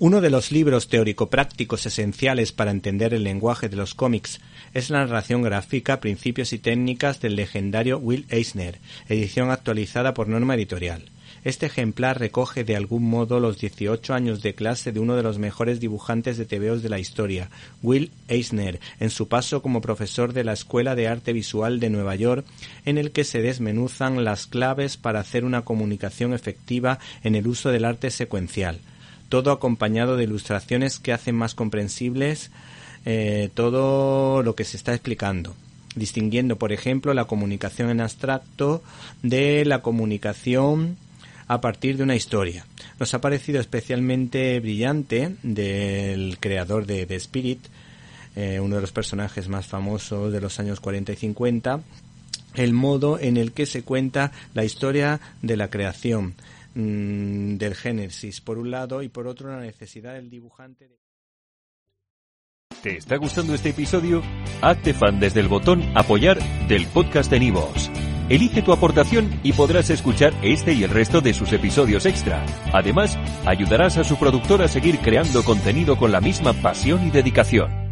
Uno de los libros teórico-prácticos esenciales para entender el lenguaje de los cómics es la narración gráfica, principios y técnicas del legendario Will Eisner, edición actualizada por Norma Editorial. Este ejemplar recoge de algún modo los 18 años de clase de uno de los mejores dibujantes de tebeos de la historia, Will Eisner, en su paso como profesor de la Escuela de Arte Visual de Nueva York, en el que se desmenuzan las claves para hacer una comunicación efectiva en el uso del arte secuencial todo acompañado de ilustraciones que hacen más comprensibles eh, todo lo que se está explicando distinguiendo, por ejemplo, la comunicación en abstracto de la comunicación a partir de una historia. Nos ha parecido especialmente brillante del creador de The Spirit, eh, uno de los personajes más famosos de los años 40 y 50, el modo en el que se cuenta la historia de la creación mm, del Génesis, por un lado, y por otro la necesidad del dibujante de... ¿Te está gustando este episodio? Hazte fan desde el botón apoyar del podcast de Nivos. Elige tu aportación y podrás escuchar este y el resto de sus episodios extra. Además, ayudarás a su productor a seguir creando contenido con la misma pasión y dedicación.